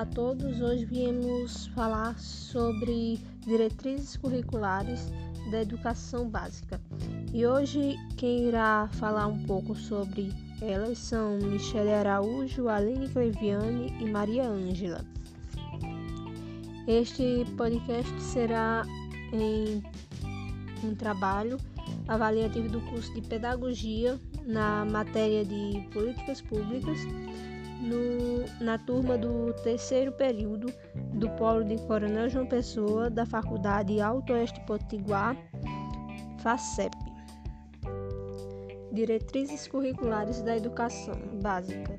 Olá a todos, hoje viemos falar sobre diretrizes curriculares da educação básica. E hoje quem irá falar um pouco sobre elas são Michele Araújo, Aline Cleviane e Maria Ângela. Este podcast será em um trabalho avaliativo do curso de Pedagogia na matéria de Políticas Públicas no, na turma do terceiro período do Polo de Coronel João Pessoa da Faculdade Alto Oeste Potiguar, FACEP. Diretrizes curriculares da educação básica.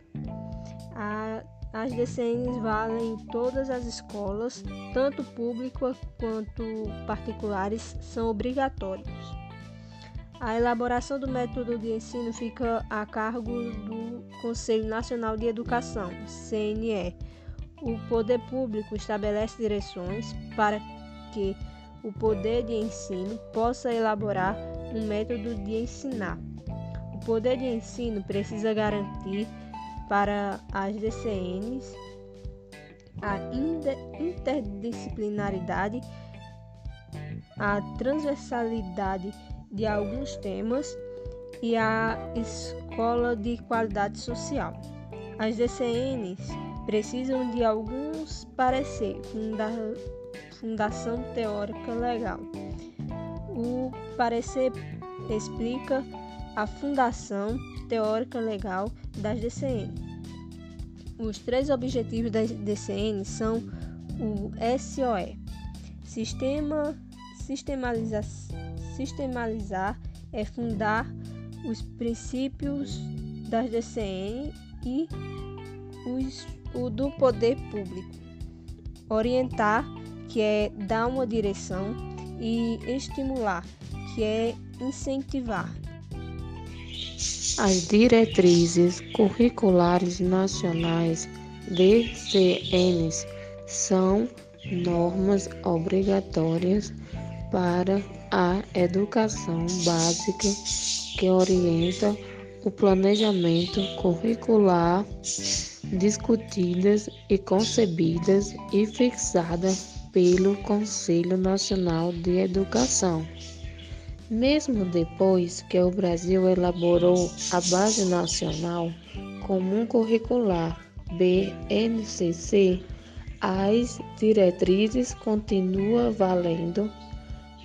A, as DCNs valem em todas as escolas, tanto públicas quanto particulares, são obrigatórios. A elaboração do método de ensino fica a cargo do Conselho Nacional de Educação, CNE. O poder público estabelece direções para que o poder de ensino possa elaborar um método de ensinar. O poder de ensino precisa garantir para as DCNs a interdisciplinaridade, a transversalidade de alguns temas e a Escola de Qualidade Social. As DCNs precisam de alguns pareceres, funda fundação teórica legal. O parecer explica a fundação teórica legal das DCN. Os três objetivos das DCN são o SOE, Sistema sistematizar é fundar os princípios das DCN e os, o do poder público. Orientar, que é dar uma direção, e estimular, que é incentivar. As diretrizes curriculares nacionais DCNs são normas obrigatórias para a educação básica que orienta o planejamento curricular, discutidas e concebidas e fixadas pelo Conselho Nacional de Educação. Mesmo depois que o Brasil elaborou a Base Nacional Comum Curricular BNCC, as diretrizes continuam valendo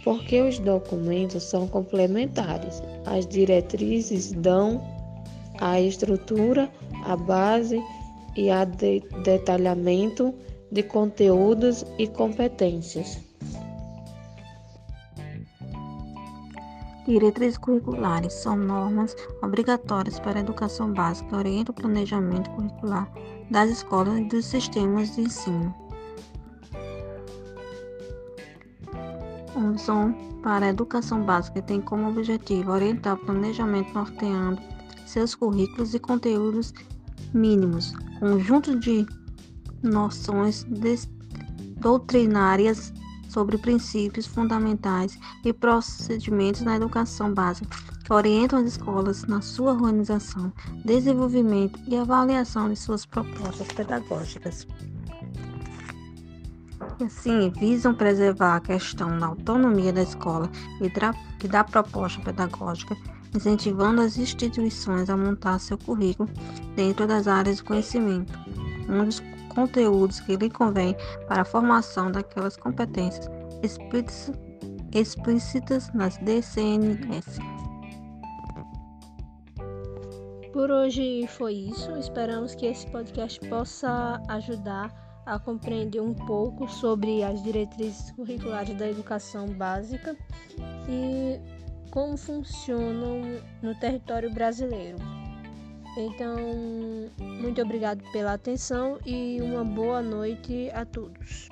porque os documentos são complementares. As diretrizes dão a estrutura, a base e a de detalhamento de conteúdos e competências. Diretrizes curriculares são normas obrigatórias para a educação básica, orientam o planejamento curricular das escolas e dos sistemas de ensino. São para a educação básica tem como objetivo orientar o planejamento norteando seus currículos e conteúdos mínimos, conjunto de noções doutrinárias sobre princípios fundamentais e procedimentos na educação básica que orientam as escolas na sua organização, desenvolvimento e avaliação de suas propostas pedagógicas assim visam preservar a questão da autonomia da escola e da proposta pedagógica, incentivando as instituições a montar seu currículo dentro das áreas de conhecimento, um dos conteúdos que lhe convém para a formação daquelas competências explícitas nas DCNS. Por hoje foi isso. Esperamos que esse podcast possa ajudar a compreender um pouco sobre as diretrizes curriculares da educação básica e como funcionam no território brasileiro. Então, muito obrigado pela atenção e uma boa noite a todos.